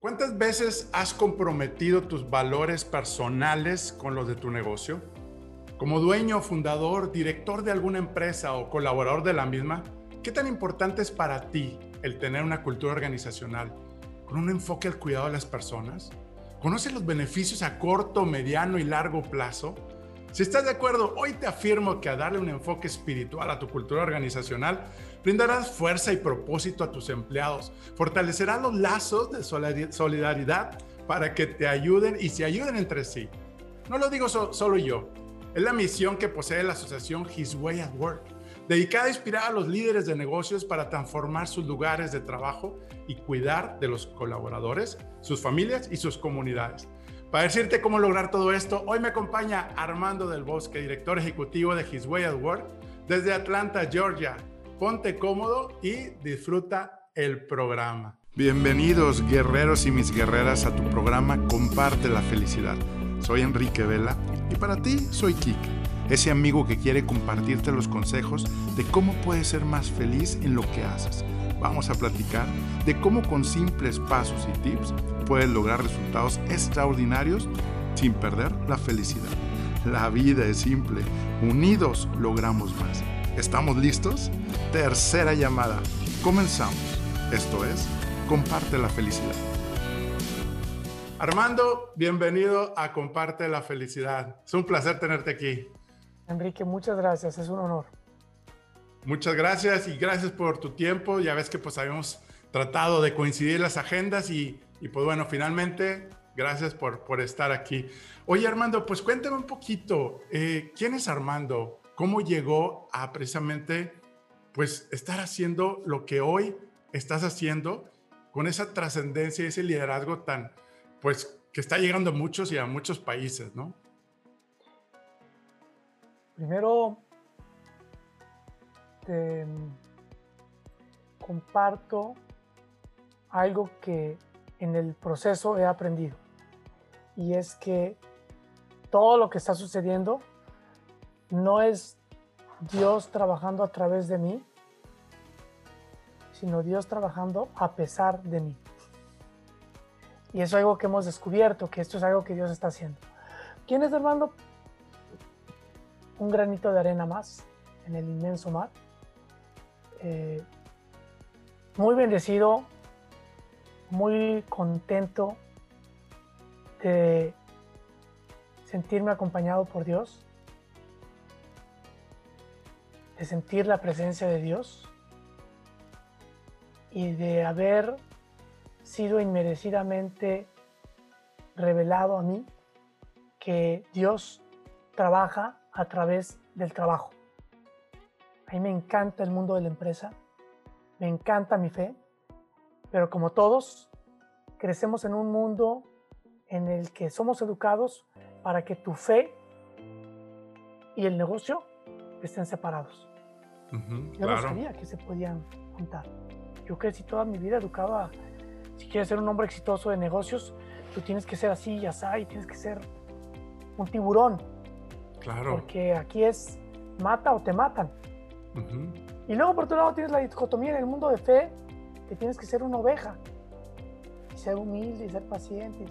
¿Cuántas veces has comprometido tus valores personales con los de tu negocio? Como dueño, fundador, director de alguna empresa o colaborador de la misma, ¿qué tan importante es para ti el tener una cultura organizacional con un enfoque al cuidado de las personas? ¿Conoces los beneficios a corto, mediano y largo plazo? Si estás de acuerdo, hoy te afirmo que a darle un enfoque espiritual a tu cultura organizacional, brindarás fuerza y propósito a tus empleados, fortalecerás los lazos de solidaridad para que te ayuden y se ayuden entre sí. No lo digo solo yo, es la misión que posee la asociación His Way at Work, dedicada a inspirar a los líderes de negocios para transformar sus lugares de trabajo y cuidar de los colaboradores, sus familias y sus comunidades. Para decirte cómo lograr todo esto, hoy me acompaña Armando del Bosque, director ejecutivo de His Way at Work, desde Atlanta, Georgia. Ponte cómodo y disfruta el programa. Bienvenidos guerreros y mis guerreras a tu programa Comparte la Felicidad. Soy Enrique Vela y para ti soy Kik, ese amigo que quiere compartirte los consejos de cómo puedes ser más feliz en lo que haces. Vamos a platicar de cómo con simples pasos y tips puedes lograr resultados extraordinarios sin perder la felicidad. La vida es simple, unidos logramos más. ¿Estamos listos? Tercera llamada. Comenzamos. Esto es, comparte la felicidad. Armando, bienvenido a Comparte la Felicidad. Es un placer tenerte aquí. Enrique, muchas gracias, es un honor. Muchas gracias y gracias por tu tiempo. Ya ves que pues habíamos tratado de coincidir las agendas y y pues bueno, finalmente, gracias por, por estar aquí. Oye Armando, pues cuéntame un poquito, eh, ¿quién es Armando? ¿Cómo llegó a precisamente pues estar haciendo lo que hoy estás haciendo con esa trascendencia y ese liderazgo tan, pues que está llegando a muchos y a muchos países, ¿no? Primero, comparto algo que en el proceso he aprendido. Y es que todo lo que está sucediendo no es Dios trabajando a través de mí, sino Dios trabajando a pesar de mí. Y eso es algo que hemos descubierto, que esto es algo que Dios está haciendo. ¿Quién es Armando? Un granito de arena más en el inmenso mar. Eh, muy bendecido muy contento de sentirme acompañado por Dios, de sentir la presencia de Dios y de haber sido inmerecidamente revelado a mí que Dios trabaja a través del trabajo. A mí me encanta el mundo de la empresa, me encanta mi fe, pero como todos, crecemos en un mundo en el que somos educados para que tu fe y el negocio estén separados. Yo no sabía que se podían juntar. Yo crecí toda mi vida educado a, si quieres ser un hombre exitoso de negocios, tú tienes que ser así y así, y tienes que ser un tiburón. Claro. Porque aquí es mata o te matan. Y luego por otro lado tienes la dicotomía en el mundo de fe que tienes que ser una oveja y ser humilde y ser paciente.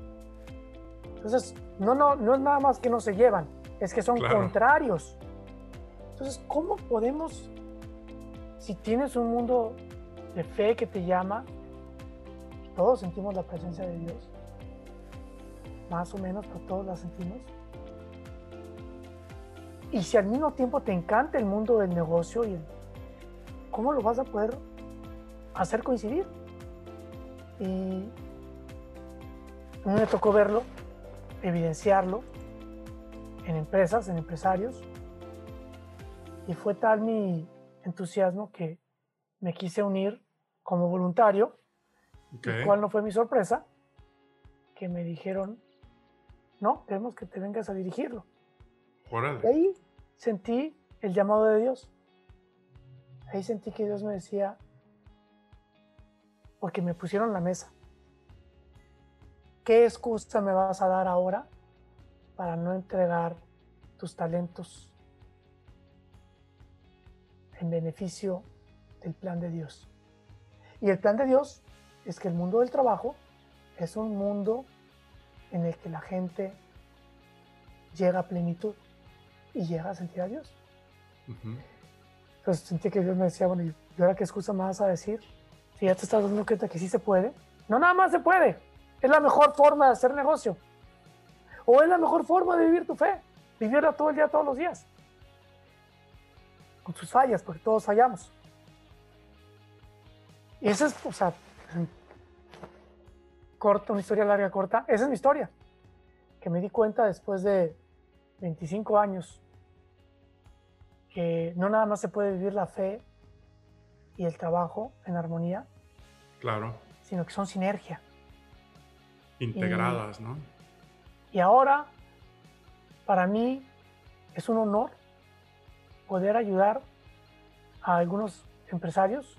Entonces, no, no, no es nada más que no se llevan, es que son contrarios. Entonces, ¿cómo podemos, si tienes un mundo de fe que te llama, todos sentimos la presencia de Dios, más o menos, pero todos la sentimos. Y si al mismo tiempo te encanta el mundo del negocio, y ¿cómo lo vas a poder hacer coincidir. Y a mí me tocó verlo, evidenciarlo en empresas, en empresarios. Y fue tal mi entusiasmo que me quise unir como voluntario, okay. cual no fue mi sorpresa, que me dijeron, no, queremos que te vengas a dirigirlo. Y ahí sentí el llamado de Dios. Ahí sentí que Dios me decía, porque me pusieron la mesa. ¿Qué excusa me vas a dar ahora para no entregar tus talentos en beneficio del plan de Dios? Y el plan de Dios es que el mundo del trabajo es un mundo en el que la gente llega a plenitud y llega a sentir a Dios. Entonces sentí que Dios me decía, bueno, ¿y ahora qué excusa más a decir? Si ya te estás dando cuenta que sí se puede. No nada más se puede. Es la mejor forma de hacer negocio. O es la mejor forma de vivir tu fe. Vivirla todo el día, todos los días. Con sus fallas, porque todos fallamos. Y esa es, o sea, corta, una historia larga, corta. Esa es mi historia. Que me di cuenta después de 25 años que no nada más se puede vivir la fe y el trabajo en armonía. Claro. Sino que son sinergia. Integradas, ¿no? Y ahora, para mí, es un honor poder ayudar a algunos empresarios,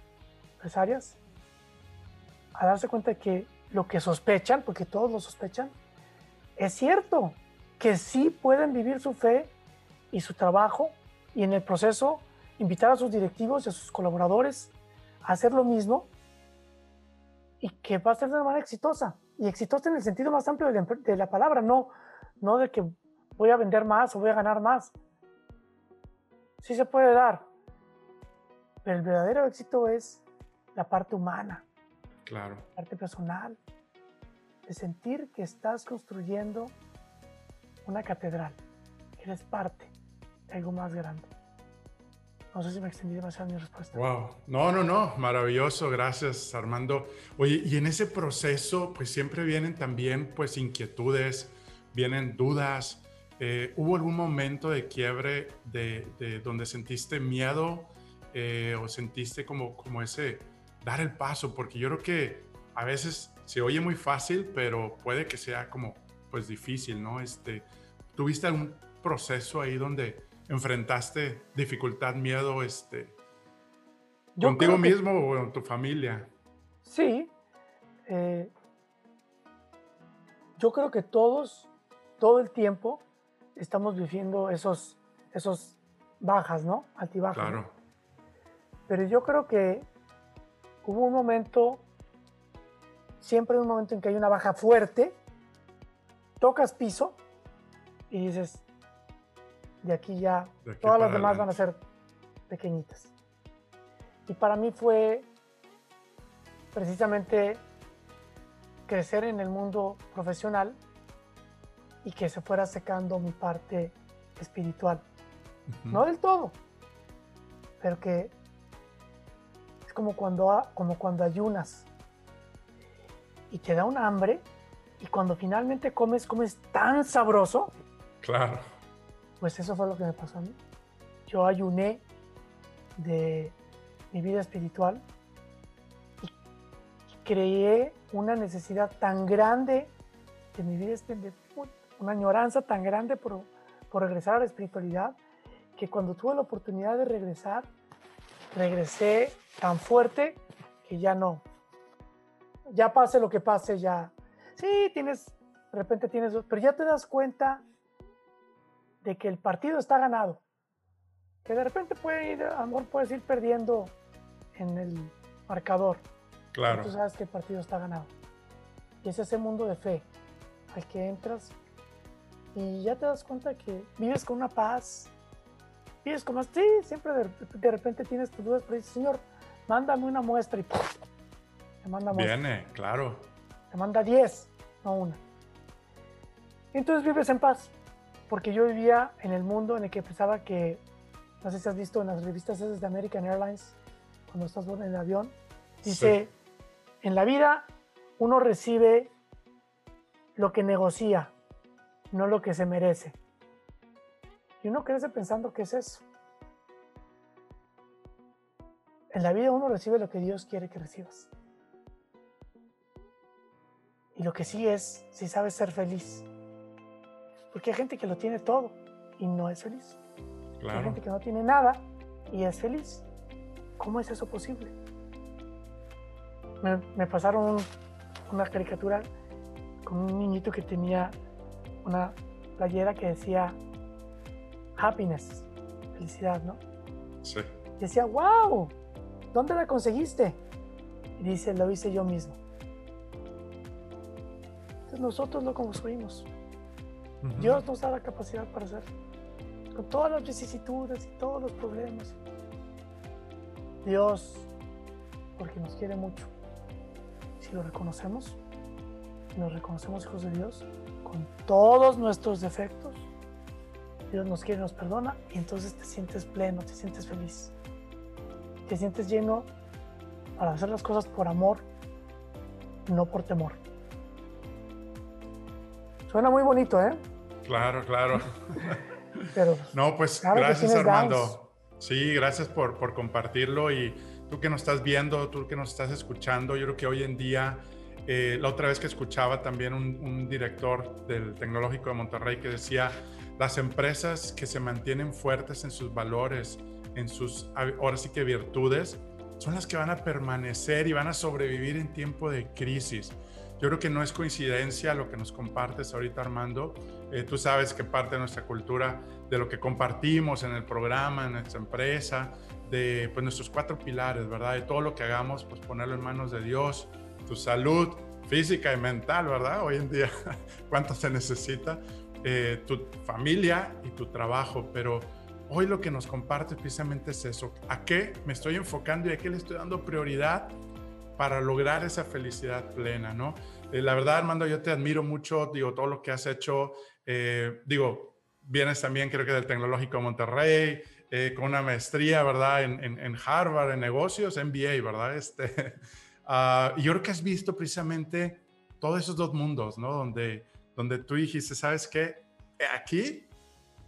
empresarias, a darse cuenta de que lo que sospechan, porque todos lo sospechan, es cierto, que sí pueden vivir su fe y su trabajo y en el proceso invitar a sus directivos y a sus colaboradores a hacer lo mismo y que va a ser de una manera exitosa. Y exitosa en el sentido más amplio de la, palabra, no, no de que voy a vender más o voy a ganar más. Sí se puede dar, pero el verdadero éxito es la parte humana, claro. la parte personal, de sentir que estás construyendo una catedral, que eres parte de algo más grande. No sé si me extendí demasiado mi respuesta. Wow, no, no, no, maravilloso, gracias Armando. Oye, y en ese proceso, pues siempre vienen también, pues inquietudes, vienen dudas. Eh, ¿Hubo algún momento de quiebre de, donde sentiste miedo eh, o sentiste como, como ese dar el paso? Porque yo creo que a veces se oye muy fácil, pero puede que sea como pues difícil, ¿no? Este, ¿Tuviste algún proceso ahí donde enfrentaste dificultad, miedo, este, contigo mismo o en tu familia? Sí. Eh, yo creo que todos, todo el tiempo, estamos viviendo esos, esos bajas, ¿no? Altibajas. Claro. Pero yo creo que hubo un momento, siempre hay un momento en que hay una baja fuerte, tocas piso y dices, de aquí ya, todas las demás van a ser pequeñitas. Y para mí fue precisamente crecer en el mundo profesional y que se fuera secando mi parte espiritual. No del todo, pero que es como cuando, como cuando ayunas y te da un hambre y cuando finalmente comes, comes tan sabroso Claro. Pues eso fue lo que me pasó a mí. Yo ayuné de mi vida espiritual y, creé una necesidad tan grande de mi vida espiritual, una añoranza tan grande por, por regresar a la espiritualidad, que cuando tuve la oportunidad de regresar, regresé tan fuerte que ya no. Ya pase lo que pase, ya. Sí, tienes, de repente tienes, pero ya te das cuenta de que el partido está ganado. Que de repente puede ir, a lo puedes ir perdiendo en el marcador. Claro. tú sabes que el partido está ganado. Y es ese mundo de fe al que entras y ya te das cuenta que vives con una paz. Vives como, sí, siempre de, repente tienes tus dudas, pero dices, Señor, mándame una muestra y te manda muestra. Viene, claro. Te manda 10, no una. Entonces vives en paz porque yo vivía en el mundo en el que pensaba que, no sé si has visto en las revistas de American Airlines, cuando estás en el avión, dice, en la vida uno recibe lo que negocia, no lo que se merece. Y uno crece pensando que es eso. En la vida uno recibe lo que Dios quiere que recibas. Y lo que sí es, si sabes ser feliz. Porque hay gente que lo tiene todo y no es feliz. Hay gente que no tiene nada y es feliz. ¿Cómo es eso posible? Me, pasaron una caricatura con un niñito que tenía una playera que decía happiness, felicidad, ¿no? Sí. Y decía, wow, ¿dónde la conseguiste? Y dice, lo hice yo mismo. Entonces nosotros lo construimos. Dios nos da la capacidad para hacerlo. Con todas las vicisitudes y todos los problemas. Dios, porque nos quiere mucho, si lo reconocemos, nos reconocemos hijos de Dios, con todos nuestros defectos, Dios nos quiere, nos perdona y entonces te sientes pleno, te sientes feliz. Te sientes lleno para hacer las cosas por amor, no por temor. Suena muy bonito, ¿eh? Claro, claro. Pero, no, pues gracias Armando. Sí, gracias por, por compartirlo y tú que nos estás viendo, tú que nos estás escuchando, yo creo que hoy en día, eh, la otra vez que escuchaba también un, un director del Tecnológico de Monterrey que decía, las empresas que se mantienen fuertes en sus valores, en sus, ahora sí que virtudes, son las que van a permanecer y van a sobrevivir en tiempo de crisis. Yo creo que no es coincidencia lo que nos compartes ahorita, Armando. Eh, tú sabes que parte de nuestra cultura, de lo que compartimos en el programa, en nuestra empresa, de pues, nuestros cuatro pilares, ¿verdad? De todo lo que hagamos, pues ponerlo en manos de Dios, tu salud física y mental, ¿verdad? Hoy en día, ¿cuánto se necesita? Eh, tu familia y tu trabajo, pero hoy lo que nos comparte precisamente es eso, a qué me estoy enfocando y a qué le estoy dando prioridad para lograr esa felicidad plena, ¿no? Eh, la verdad, Armando, yo te admiro mucho, digo, todo lo que has hecho, eh, digo, vienes también creo que del Tecnológico de Monterrey, con una maestría, ¿verdad? En, en, Harvard, en negocios, MBA, ¿verdad? Este, uh, yo creo que has visto precisamente todos esos dos mundos, ¿no? Donde donde tú dijiste, ¿sabes qué? Aquí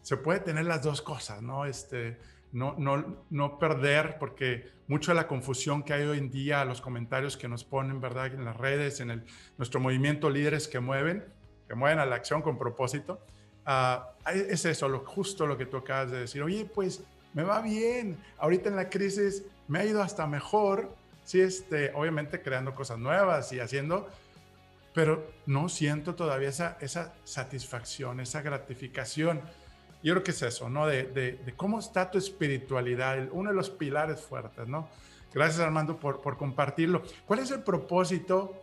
se puede tener las dos cosas, ¿no? Este, no, no, no perder, porque mucho de la confusión que hay hoy en día, los comentarios que nos ponen, ¿verdad? En las redes, en el, nuestro movimiento líderes que mueven, que mueven a la acción con propósito, uh, es eso, lo, justo lo que tú acabas de decir. Oye, pues me va bien, ahorita en la crisis me ha ido hasta mejor, sí, este, obviamente creando cosas nuevas y haciendo, pero no siento todavía esa, esa satisfacción, esa gratificación. Yo creo que es eso, ¿no? De, de, cómo está tu espiritualidad, uno de los pilares fuertes, ¿no? Gracias Armando por, por compartirlo. ¿Cuál es el propósito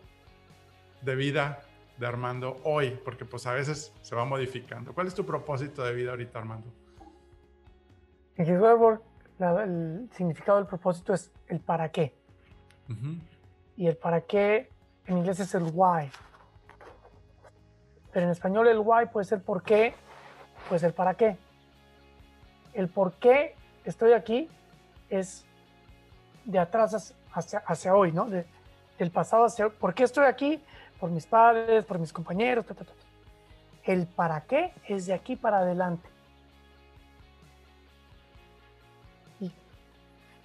de vida de Armando hoy? Porque pues a veces se va modificando. ¿Cuál es tu propósito de vida ahorita, Armando? En Jesús el significado del propósito es el para qué. Y el para qué en inglés es el why. Pero en español el why puede ser por qué, puede ser para qué. El por qué estoy aquí es de atrás hacia, hacia hoy, ¿no? del pasado hacia ¿Por qué estoy aquí? Por mis padres, por mis compañeros. El para qué es de aquí para adelante. Y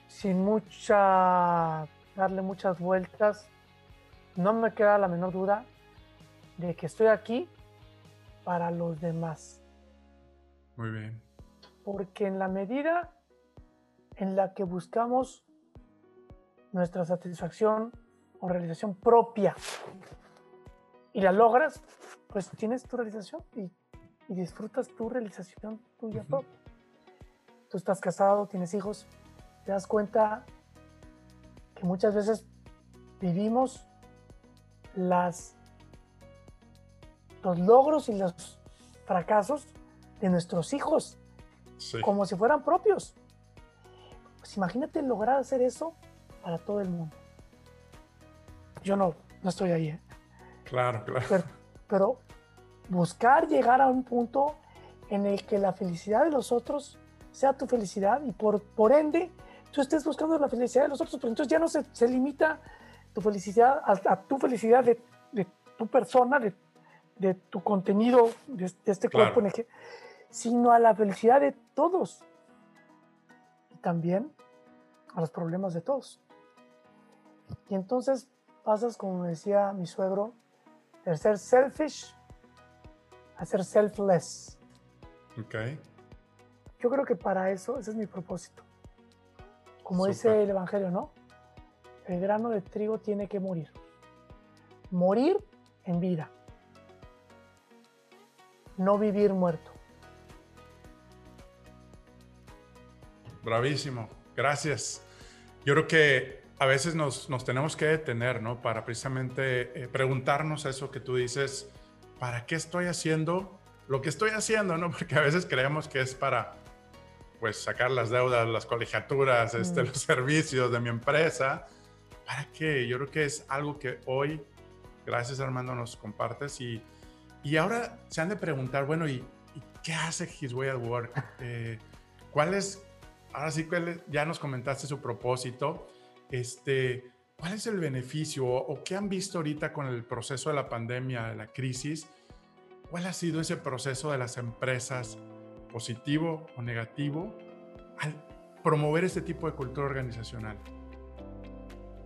sin mucha, darle muchas vueltas, no me queda la menor duda de que estoy aquí para los demás. Muy bien. Porque en la medida en la que buscamos nuestra satisfacción o realización propia y la logras, pues tienes tu realización y, disfrutas tu realización tuya propia. Tú estás casado, tienes hijos, te das cuenta que muchas veces vivimos las, los logros y los fracasos de nuestros hijos como si fueran propios. Pues imagínate lograr hacer eso para todo el mundo. Yo no, no estoy ahí. ¿eh? Claro, claro. Pero, pero, buscar llegar a un punto en el que la felicidad de los otros sea tu felicidad y por, por ende tú estés buscando la felicidad de los otros, pero entonces ya no se, se limita tu felicidad, a, tu felicidad de, tu persona, de, tu contenido, de, este cuerpo, en sino a la felicidad de todos. Y también a los problemas de todos. Y entonces pasas, como decía mi suegro, de ser selfish a ser selfless. Ok. Yo creo que para eso, ese es mi propósito. Como dice el Evangelio, ¿no? el grano de trigo tiene que morir. Morir en vida. No vivir muerto. Bravísimo. Gracias. Yo creo que a veces nos, nos tenemos que detener, ¿no? Para precisamente eh, preguntarnos eso que tú dices, ¿para qué estoy haciendo lo que estoy haciendo, ¿no? Porque a veces creemos que es para, pues, sacar las deudas, las colegiaturas, este, mm. los servicios de mi empresa. ¿Para qué? Yo creo que es algo que hoy, gracias Armando, nos compartes y, y ahora se han de preguntar, bueno, ¿y, qué hace His Way at Work? Eh, ¿Cuál es, ahora sí, ya nos comentaste su propósito, este, ¿cuál es el beneficio o, qué han visto ahorita con el proceso de la pandemia, de la crisis? ¿Cuál ha sido ese proceso de las empresas, positivo o negativo, al promover este tipo de cultura organizacional?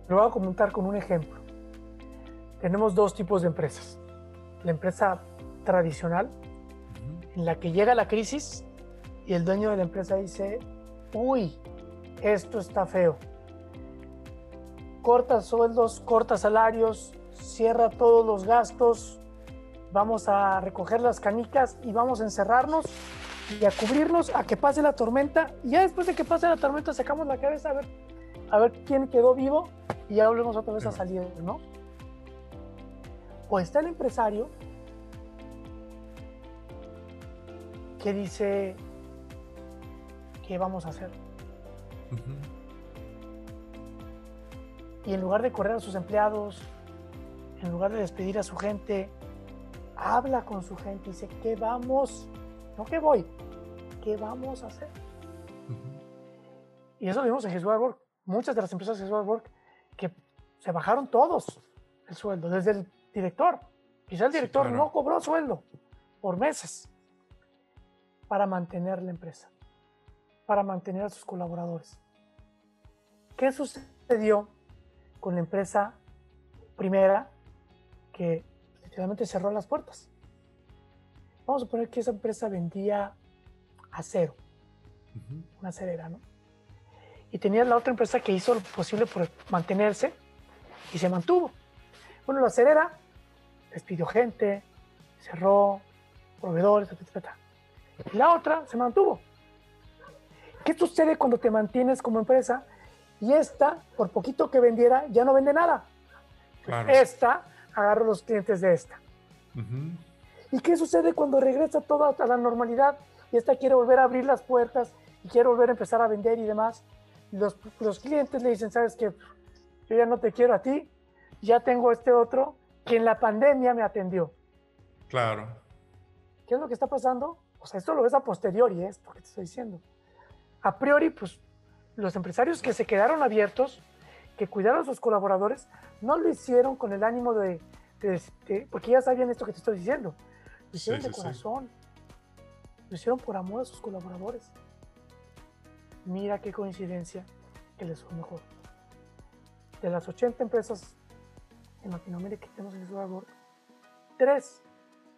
Lo voy a comentar con un ejemplo. Tenemos dos tipos de empresas. La empresa tradicional, en la que llega la crisis y el dueño de la empresa dice, uy, esto está feo. Corta sueldos, corta salarios, cierra todos los gastos, vamos a recoger las canicas y vamos a encerrarnos y a cubrirnos a que pase la tormenta. Y ya después de que pase la tormenta sacamos la cabeza a ver, a ver quién quedó vivo y ya volvemos otra vez a salir, ¿no? O está el empresario que dice, ¿qué vamos a hacer? Y en lugar de correr a sus empleados, en lugar de despedir a su gente, habla con su gente y dice, ¿qué vamos? No que voy, ¿qué vamos a hacer? Y eso lo vimos en Jesús Work. Muchas de las empresas de Jesús Work que se bajaron todos el sueldo, desde el director. Quizá el director no cobró sueldo por meses para mantener la empresa, para mantener a sus colaboradores. ¿Qué sucedió con la empresa primera que realmente cerró las puertas. Vamos a suponer que esa empresa vendía acero, una acerera, ¿no? Y tenía la otra empresa que hizo lo posible por mantenerse y se mantuvo. Bueno, la acerera despidió gente, cerró proveedores, etc. Y la otra se mantuvo. ¿Qué sucede cuando te mantienes como empresa y esta, por poquito que vendiera, ya no vende nada? Esta agarro los clientes de esta. ¿Y qué sucede cuando regresa todo a la normalidad y esta quiere volver a abrir las puertas y quiere volver a empezar a vender y demás? Los, los clientes le dicen, ¿sabes qué? Yo ya no te quiero a ti, ya tengo este otro que en la pandemia me atendió. Claro. ¿Qué es lo que está pasando? O sea, esto lo ves a posteriori, esto que te estoy diciendo. A priori, pues los empresarios que se quedaron abiertos que cuidaron a sus colaboradores, no lo hicieron con el ánimo de, porque ya sabían esto que te estoy diciendo, lo hicieron de corazón, lo hicieron por amor a sus colaboradores. Mira qué coincidencia que les fue mejor. De las 80 empresas en Latinoamérica que tenemos en Work, tres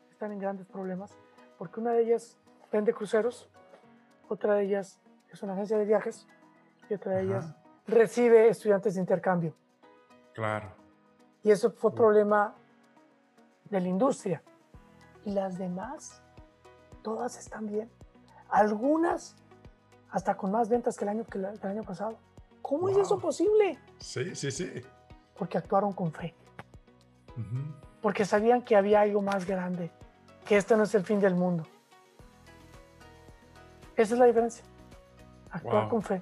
están en grandes problemas porque una de ellas vende cruceros, otra de ellas es una agencia de viajes y otra de ellas recibe estudiantes de intercambio. Claro. Y eso fue problema de la industria. Y las demás, todas están bien. Algunas hasta con más ventas que el año, que el año pasado. ¿Cómo es eso posible? Sí, sí, sí. Porque actuaron con fe. Porque sabían que había algo más grande, que esto no es el fin del mundo. Esa es la diferencia. Actuar con fe.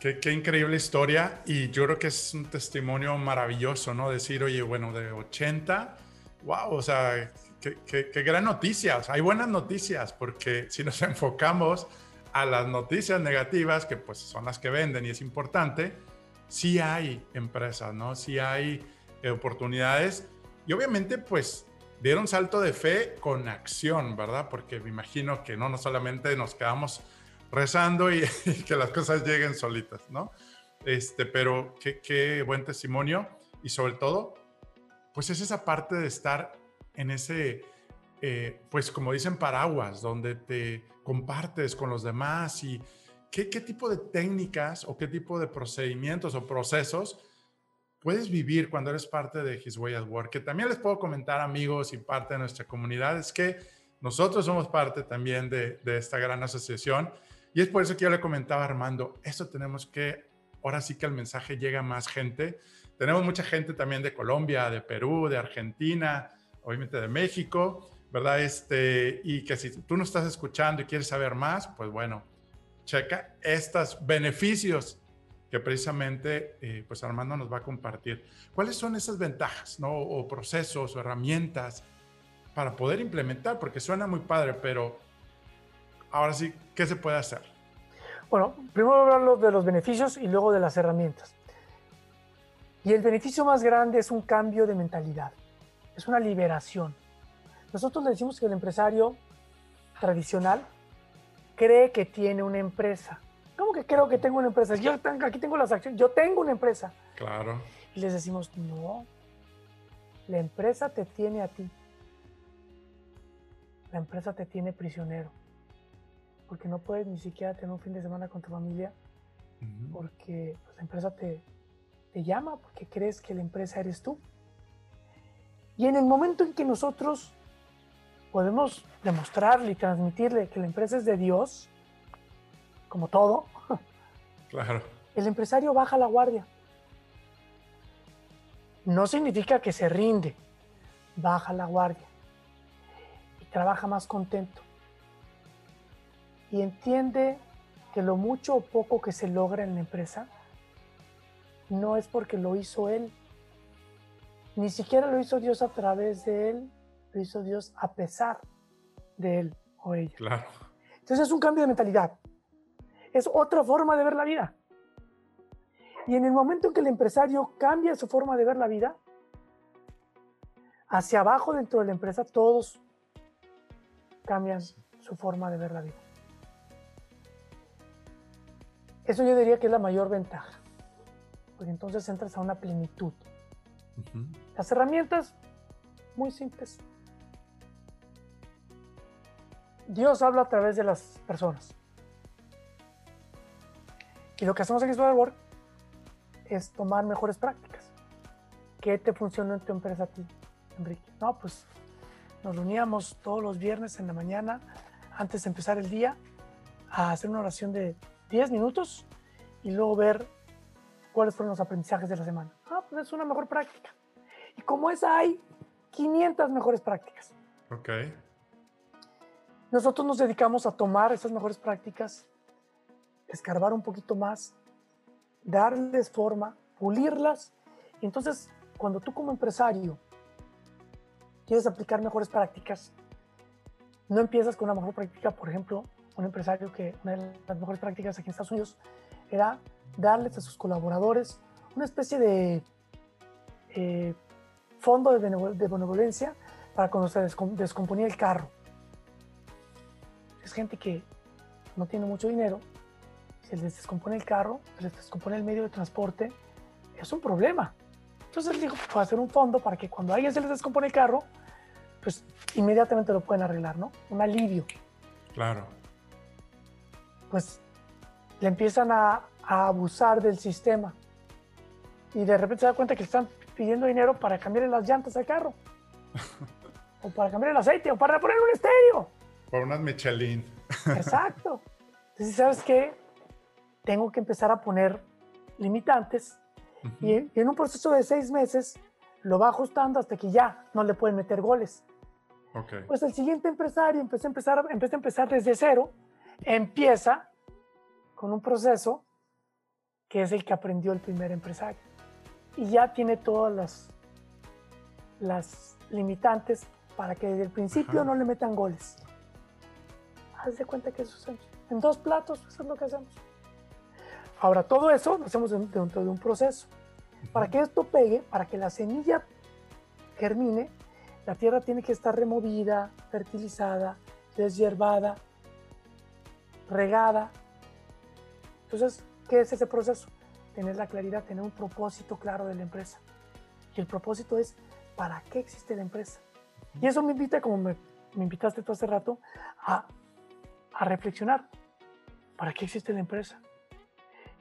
Qué, qué, increíble historia y yo creo que es un testimonio maravilloso, ¿no? Decir, oye, bueno, de 80 wow, o sea, qué, gran noticia. O sea, hay buenas noticias porque si nos enfocamos a las noticias negativas, que pues son las que venden y es importante, sí hay empresas, ¿no? Sí hay eh, oportunidades y obviamente pues dieron salto de fe con acción, ¿verdad? Porque me imagino que no, no solamente nos quedamos rezando y, que las cosas lleguen solitas, ¿no? Este, pero qué, qué buen testimonio y sobre todo, pues es esa parte de estar en ese, eh, pues como dicen, paraguas, donde te compartes con los demás y qué, qué tipo de técnicas o qué tipo de procedimientos o procesos puedes vivir cuando eres parte de His Way at Work. Que también les puedo comentar, amigos y parte de nuestra comunidad, es que nosotros somos parte también de, de esta gran asociación y es por eso que yo le comentaba a Armando, eso tenemos que, ahora sí que el mensaje llega a más gente. Tenemos mucha gente también de Colombia, de Perú, de Argentina, obviamente de México, ¿verdad? Este, y que si tú no estás escuchando y quieres saber más, pues bueno, checa estos beneficios que precisamente eh, pues Armando nos va a compartir. ¿Cuáles son esas ventajas, no? O procesos o herramientas para poder implementar, porque suena muy padre, pero ahora sí, ¿qué se puede hacer? Bueno, primero hablar de los beneficios y luego de las herramientas. Y el beneficio más grande es un cambio de mentalidad, es una liberación. Nosotros le decimos que el empresario tradicional cree que tiene una empresa. ¿Cómo que creo que tengo una empresa? Yo tengo, aquí tengo las acciones, yo tengo una empresa. Claro. Y les decimos, no, la empresa te tiene a ti. La empresa te tiene prisionero porque no puedes ni siquiera tener un fin de semana con tu familia, porque pues, la empresa te, te llama, porque crees que la empresa eres tú. Y en el momento en que nosotros podemos demostrarle y transmitirle que la empresa es de Dios, como todo, claro. el empresario baja la guardia. No significa que se rinde, baja la guardia y trabaja más contento y entiende que lo mucho o poco que se logra en la empresa no es porque lo hizo él, ni siquiera lo hizo Dios a través de él, lo hizo Dios a pesar de él o ella. Claro. Entonces es un cambio de mentalidad, es otra forma de ver la vida. Y en el momento en que el empresario cambia su forma de ver la vida, hacia abajo dentro de la empresa todos cambian su forma de ver la vida. Eso yo diría que es la mayor ventaja, porque entonces entras a una plenitud. Las herramientas, muy simples. Dios habla a través de las personas. Y lo que hacemos en Israel Work es tomar mejores prácticas. ¿Qué te funcionó en tu empresa a ti, Enrique? No, pues nos reuníamos todos los viernes en la mañana, antes de empezar el día, a hacer una oración de 10 minutos y luego ver cuáles fueron los aprendizajes de la semana. Ah, pues es una mejor práctica. Y como esa hay 500 mejores prácticas. Ok. Nosotros nos dedicamos a tomar esas mejores prácticas, escarbar un poquito más, darles forma, pulirlas. Y entonces, cuando tú como empresario quieres aplicar mejores prácticas, no empiezas con una mejor práctica, por ejemplo, un empresario que una de las mejores prácticas aquí en Estados Unidos era darles a sus colaboradores una especie de eh, fondo de, benevolencia para cuando se descomponía el carro. Es gente que no tiene mucho dinero, se les descompone el carro, se les descompone el medio de transporte, es un problema. Entonces les dijo, pues hacer un fondo para que cuando a alguien se les descompone el carro, pues inmediatamente lo pueden arreglar, ¿no? Un alivio. Claro pues le empiezan a, abusar del sistema. Y de repente se da cuenta que están pidiendo dinero para cambiar las llantas al carro. o para cambiar el aceite, o para poner un estéreo. Por unas Michelin. Exacto. Entonces, ¿sabes qué? Tengo que empezar a poner limitantes y, en un proceso de seis meses lo va ajustando hasta que ya no le pueden meter goles. Okay. Pues el siguiente empresario empezó a empezar, empezó a empezar desde cero empieza con un proceso que es el que aprendió el primer empresario. Y ya tiene todas las, las limitantes para que desde el principio no le metan goles. Haz de cuenta que eso es en dos platos, eso es lo que hacemos. Ahora, todo eso lo hacemos dentro de un proceso. Para que esto pegue, para que la semilla germine, la tierra tiene que estar removida, fertilizada, deshiervada, regada. Entonces, ¿qué es ese proceso? Tener la claridad, tener un propósito claro de la empresa. Y el propósito es, ¿para qué existe la empresa? Y eso me invita, como me, invitaste tú hace rato, a, a reflexionar. ¿Para qué existe la empresa?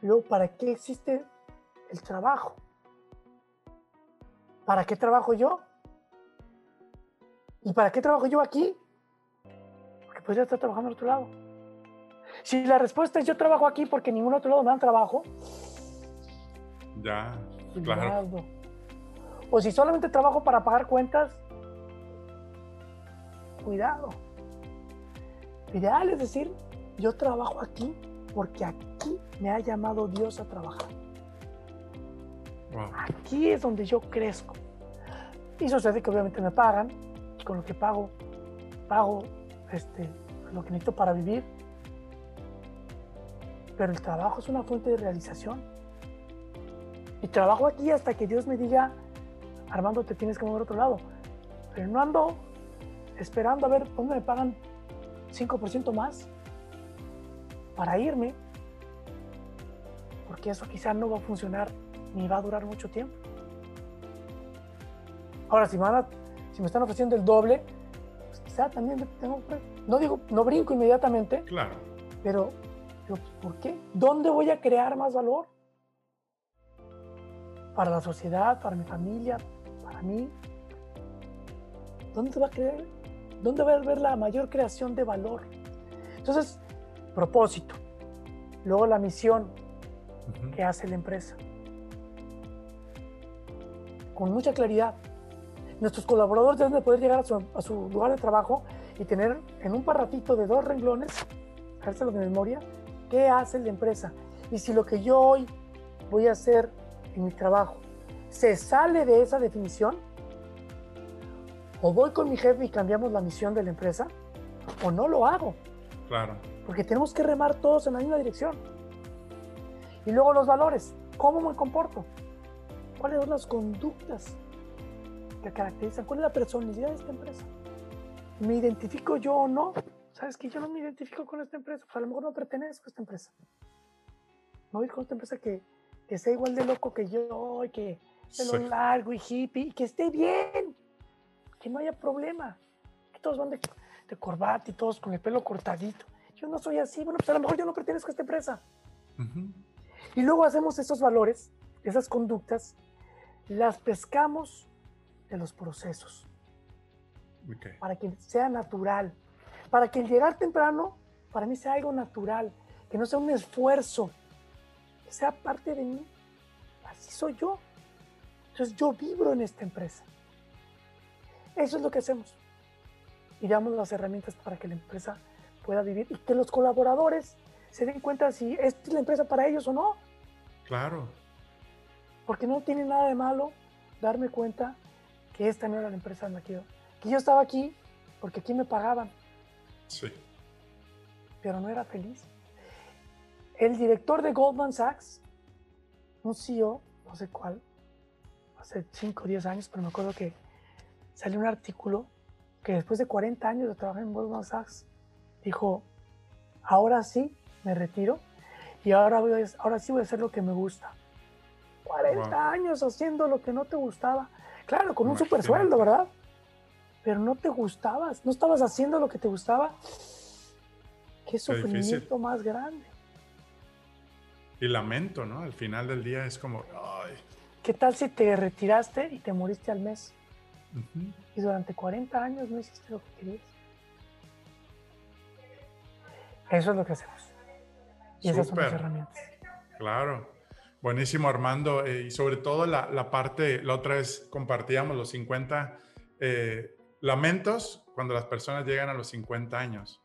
Y luego, ¿para qué existe el trabajo? ¿Para qué trabajo yo? ¿Y para qué trabajo yo aquí? Porque podría estar trabajando en otro lado. Si la respuesta es yo trabajo aquí porque en ningún otro lado me dan trabajo. Ya, claro. O si solamente trabajo para pagar cuentas, cuidado. ideal es decir, yo trabajo aquí porque aquí me ha llamado Dios a trabajar. Aquí es donde yo crezco. Y sucede que obviamente me pagan, con lo que pago, pago este, lo que necesito para vivir. Pero el trabajo es una fuente de realización. Y trabajo aquí hasta que Dios me diga, Armando, te tienes que mover a otro lado. Pero no ando esperando a ver dónde me pagan 5% más para irme, porque eso quizá no va a funcionar ni va a durar mucho tiempo. Ahora, si, van si me están ofreciendo el doble, pues quizá también tengo, no digo, no brinco inmediatamente, claro. pero, pero ¿por qué? ¿Dónde voy a crear más valor? Para la sociedad, para mi familia, para mí. ¿Dónde va a creer? ¿Dónde va a haber la mayor creación de valor? Entonces, propósito. Luego la misión que hace la empresa. Con mucha claridad. Nuestros colaboradores deben de poder llegar a su, lugar de trabajo y tener en un parrafito de dos renglones, lo de memoria, qué hace la empresa. Y si lo que yo hoy voy a hacer en mi trabajo se sale de esa definición, o voy con mi jefe y cambiamos la misión de la empresa, o no lo hago. Claro. Porque tenemos que remar todos en la misma dirección. Y luego los valores. ¿Cómo me comporto? ¿Cuáles son las conductas que caracterizan? ¿Cuál es la personalidad de esta empresa? ¿Me identifico yo o no? ¿Sabes que yo no me identifico con esta empresa? Pues a lo mejor no pertenezco a esta empresa. No ir con esta empresa que, que sea igual de loco que yo, y que pelo largo y hippie, y que esté bien, que no haya problema. Que todos van de, de corbata y todos con el pelo cortadito. Yo no soy así, bueno, pues a lo mejor yo no pertenezco a esta empresa. Y luego hacemos esos valores, esas conductas, las pescamos de los procesos. Para que sea natural. Para que el llegar temprano, para mí sea algo natural. Que no sea un esfuerzo. Que sea parte de mí. Así soy yo. Entonces yo vibro en esta empresa. Eso es lo que hacemos. Y damos las herramientas para que la empresa pueda vivir y que los colaboradores se den cuenta si esta es la empresa para ellos o no. Claro. Porque no tiene nada de malo darme cuenta que esta no era la empresa en la que yo, que yo estaba aquí porque aquí me pagaban. Sí. Pero no era feliz. El director de Goldman Sachs, un CEO, no sé cuál, hace 5 o 10 años, pero me acuerdo que salió un artículo que después de 40 años de trabajar en Goldman Sachs, dijo, ahora sí me retiro y ahora, voy ahora sí voy a hacer lo que me gusta. 40 años haciendo lo que no te gustaba. Claro, con un super sueldo, ¿verdad? Pero no te gustabas, no estabas haciendo lo que te gustaba. Qué sufrimiento más grande. Y lamento, ¿no? Al final del día es como, ay. ¿Qué tal si te retiraste y te moriste al mes? Y durante 40 años no hiciste lo que querías. Eso es lo que hacemos. Y esas son las herramientas. Claro. Buenísimo, Armando. Eh, y sobre todo la, la, parte, la otra vez compartíamos los 50 eh, lamentos cuando las personas llegan a los 50 años.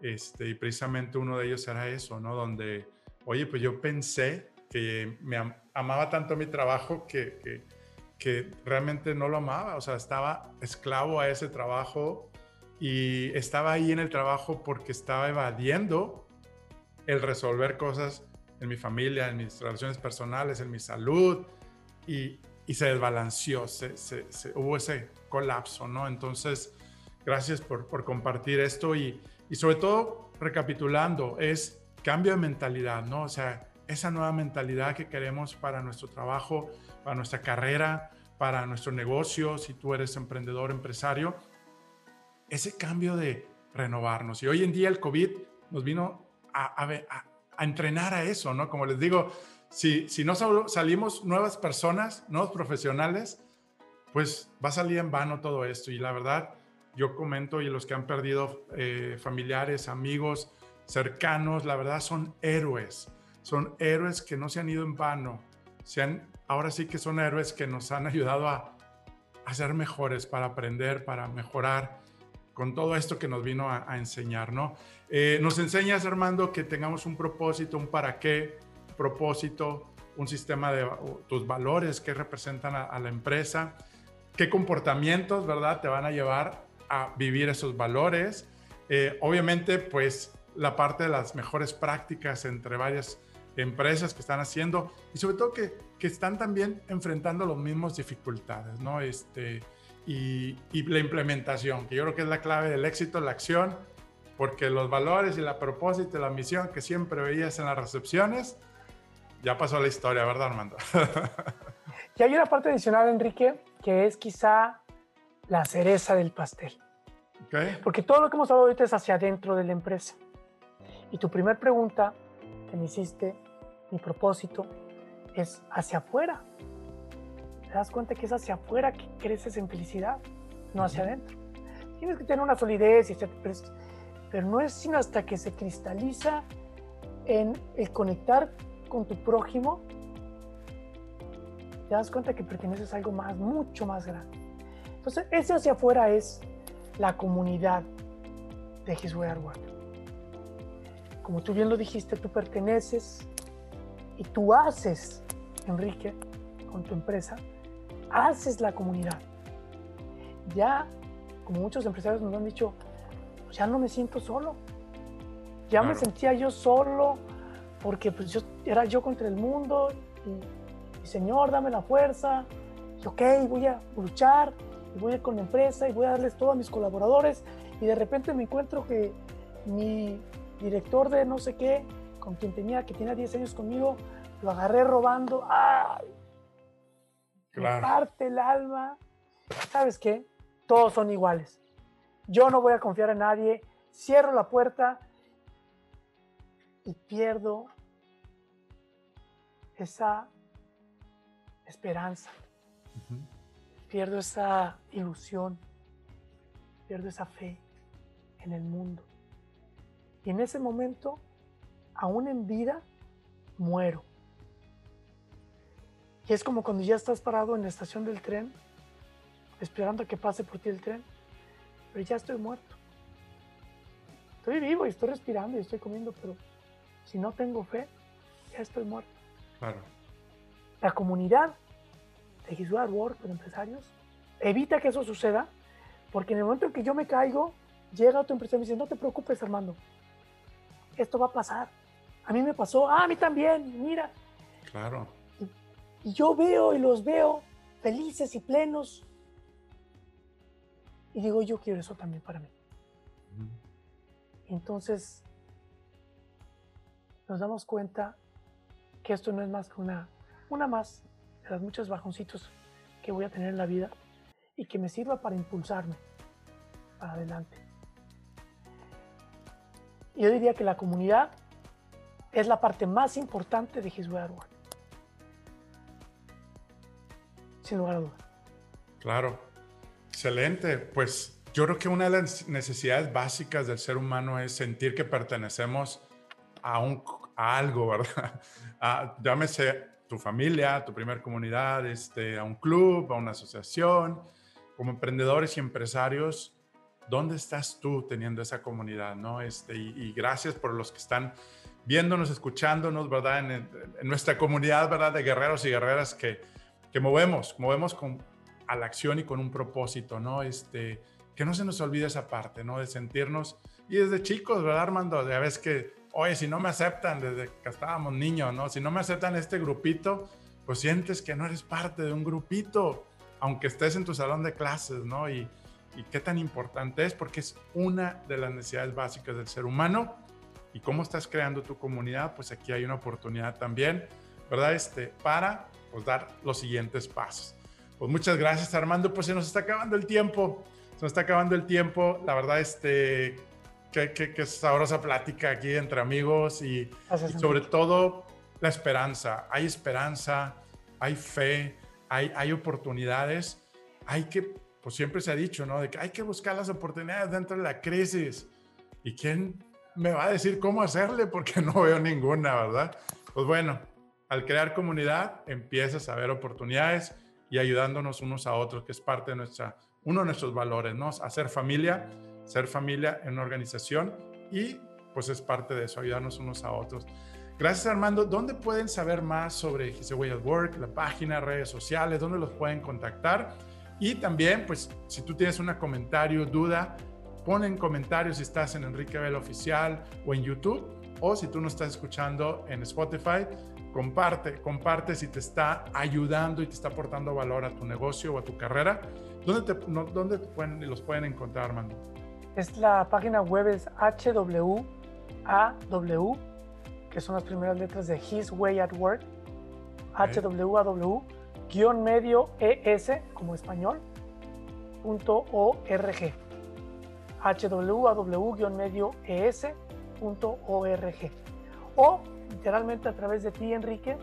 Este, y precisamente uno de ellos era eso, ¿no? Donde, oye, pues yo pensé que me amaba tanto mi trabajo que, que, que realmente no lo amaba, o sea, estaba esclavo a ese trabajo y estaba ahí en el trabajo porque estaba evadiendo el resolver cosas en mi familia, en mis relaciones personales, en mi salud y, se desbalanceó, se, hubo ese colapso, ¿no? Entonces, gracias por, compartir esto y, y sobre todo, recapitulando, es cambio de mentalidad, ¿no? O sea, esa nueva mentalidad que queremos para nuestro trabajo, para nuestra carrera, para nuestro negocio, si tú eres emprendedor, empresario, ese cambio de renovarnos. Y hoy en día el COVID nos vino a, a, entrenar a eso, ¿no? Como les digo, si, no salimos nuevas personas, nuevos profesionales, pues va a salir en vano todo esto. Y la verdad, yo comento y los que han perdido eh, familiares, amigos, cercanos, la verdad son héroes. Son héroes que no se han ido en vano. Ahora sí que son héroes que nos han ayudado a, ser mejores, para aprender, para mejorar con todo esto que nos vino a, enseñar, ¿no? Eh, nos enseñas, Armando, que tengamos un propósito, un para qué, propósito, un sistema de tus valores que representan a, la empresa, qué comportamientos, ¿verdad?, te van a llevar a vivir esos valores. Eh, obviamente, pues la parte de las mejores prácticas entre varias empresas que están haciendo y sobre todo que, que están también enfrentando las mismas dificultades, ¿no? Este, y, y, la implementación, que yo creo que es la clave del éxito, la acción, porque los valores y la propósito y la misión que siempre veías en las recepciones, ya pasó la historia, ¿verdad, Armando? y hay una parte adicional, Enrique, que es quizá la cereza del pastel. Okay. Porque todo lo que hemos hablado ahorita es hacia adentro de la empresa. Y tu primer pregunta que me hiciste mi propósito es hacia afuera. ¿Te das cuenta que es hacia afuera que creces en felicidad, no hacia adentro? Tienes que tener una solidez, y pero no es sino hasta que se cristaliza en el conectar con tu prójimo, te das cuenta que perteneces a algo más, mucho más grande. Entonces, ese hacia afuera es la comunidad de His Way Como tú bien lo dijiste, tú perteneces y tú haces, Enrique, con tu empresa, haces la comunidad. Ya, como muchos empresarios nos han dicho, ya no me siento solo. Ya me sentía yo solo porque pues yo era yo contra el mundo y, Señor, dame la fuerza. Y ok, voy a luchar y voy a ir con la empresa y voy a darles todo a mis colaboradores y de repente me encuentro que mi director de no sé qué con quien tenía, que tenía 10 años conmigo, lo agarré robando. ¡Ay! Me parte el alma. ¿Sabes qué? Todos son iguales. Yo no voy a confiar en nadie. Cierro la puerta y pierdo esa esperanza. Pierdo esa ilusión. Pierdo esa fe en el mundo. Y en ese momento aún en vida, muero. Y es como cuando ya estás parado en la estación del tren, esperando a que pase por ti el tren, pero ya estoy muerto. Estoy vivo y estoy respirando y estoy comiendo, pero si no tengo fe, ya estoy muerto. Claro. La comunidad de Jesús Work con empresarios evita que eso suceda, porque en el momento en que yo me caigo, llega otro empresario y me dice, no te preocupes, Armando, esto va a pasar a mí me pasó, ah, a mí también, mira. Claro. Y, yo veo y los veo felices y plenos. Y digo, yo quiero eso también para mí. Entonces, nos damos cuenta que esto no es más que una, una más de las muchos bajoncitos que voy a tener en la vida y que me sirva para impulsarme para adelante. Yo diría que la comunidad es la parte más importante de His Way Sin lugar a dudas. Claro, excelente. Pues yo creo que una de las necesidades básicas del ser humano es sentir que pertenecemos a, un, algo, ¿verdad? llámese tu familia, tu primer comunidad, este, a un club, a una asociación. Como emprendedores y empresarios, ¿dónde estás tú teniendo esa comunidad? ¿no? Este, y gracias por los que están viéndonos, escuchándonos, ¿verdad? En, nuestra comunidad, ¿verdad? De guerreros y guerreras que, que movemos, movemos con, a la acción y con un propósito, ¿no? Este, que no se nos olvide esa parte, ¿no? De sentirnos, y desde chicos, ¿verdad, Armando? De a veces que, oye, si no me aceptan desde que estábamos niños, ¿no? Si no me aceptan este grupito, pues sientes que no eres parte de un grupito, aunque estés en tu salón de clases, ¿no? Y, y qué tan importante es, porque es una de las necesidades básicas del ser humano. Y cómo estás creando tu comunidad, pues aquí hay una oportunidad también, ¿verdad? Este, para pues, dar los siguientes pasos. Pues muchas gracias, Armando. Pues se nos está acabando el tiempo. Se nos está acabando el tiempo. La verdad, este, qué, qué, sabrosa plática aquí entre amigos y, sobre todo la esperanza. Hay esperanza, hay fe, hay, hay oportunidades. Hay que, pues siempre se ha dicho, ¿no? De que hay que buscar las oportunidades dentro de la crisis. ¿Y quién me va a decir cómo hacerle? Porque no veo ninguna, ¿verdad? Pues bueno, al crear comunidad empiezas a ver oportunidades y ayudándonos unos a otros, que es parte de nuestra, uno de nuestros valores, ¿no? Hacer familia, ser familia en una organización y pues es parte de eso, ayudarnos unos a otros. Gracias Armando. ¿Dónde pueden saber más sobre His Way at Work, la página, redes sociales? ¿Dónde los pueden contactar? Y también, pues, si tú tienes un comentario, duda, pon en comentarios si estás en Enrique Vela Oficial o en YouTube, o si tú nos estás escuchando en Spotify, comparte, comparte si te está ayudando y te está aportando valor a tu negocio o a tu carrera. ¿Dónde, te, dónde los pueden encontrar, Armando? Es la página web es HWAW, que son las primeras letras de His Way at Work, HWAW, guion medio ES, como español, punto ORG. HWAW, guion medio ES, punto ORG. O literalmente a través de ti, Enrique,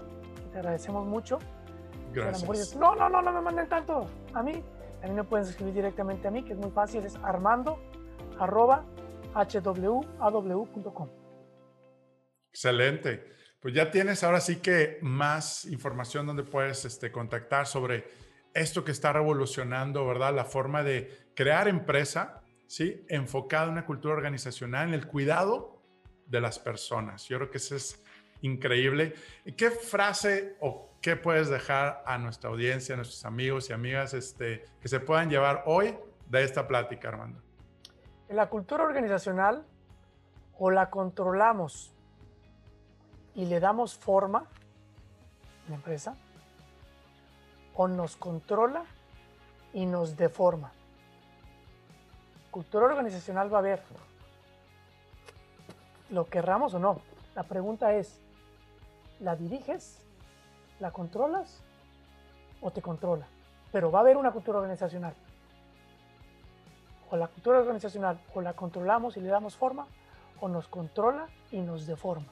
te agradecemos mucho. Gracias. no, no, no, no me manden tanto a mí. A mí me pueden escribir directamente a mí, que es muy fácil, es armando arroba hwaw.com. Excelente. Pues ya tienes ahora sí que más información donde puedes este, contactar sobre esto que está revolucionando, ¿verdad? La forma de crear empresa, ¿sí? Enfocada en una cultura organizacional, en el cuidado de las personas. Yo creo que ese es increíble. ¿Y qué frase o qué puedes dejar a nuestra audiencia, a nuestros amigos y amigas este, que se puedan llevar hoy de esta plática, Armando? La cultura organizacional o la controlamos y le damos forma a la empresa, o nos controla y nos deforma. Cultura organizacional va a haber, lo querramos o no. La pregunta es, ¿La diriges? ¿La controlas? ¿O te controla? Pero va a haber una cultura organizacional. O la cultura organizacional o la controlamos y le damos forma, o nos controla y nos deforma.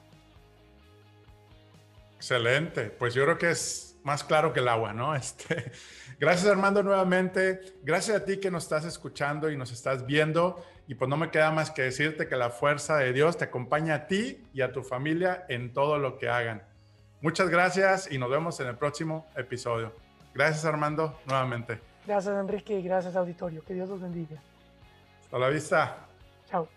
Excelente. Pues yo creo que es más claro que el agua, ¿no? Este, gracias Armando nuevamente. Gracias a ti que nos estás escuchando y nos estás viendo. Y pues no me queda más que decirte que la fuerza de Dios te acompaña a ti y a tu familia en todo lo que hagan. Muchas gracias y nos vemos en el próximo episodio. Gracias Armando, nuevamente. Gracias Enrique y gracias auditorio. Que Dios los bendiga. Hasta la vista. Chao.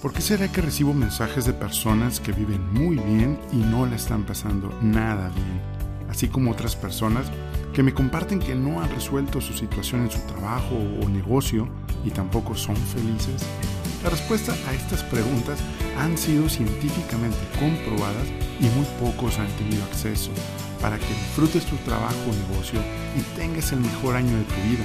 ¿Por qué será que recibo mensajes de personas que viven muy bien y no le están pasando nada bien? Así como otras personas que me comparten que no han resuelto su situación en su trabajo o negocio y tampoco son felices. La respuesta a estas preguntas han sido científicamente comprobadas y muy pocos han tenido acceso para que disfrutes tu trabajo o negocio y tengas el mejor año de tu vida.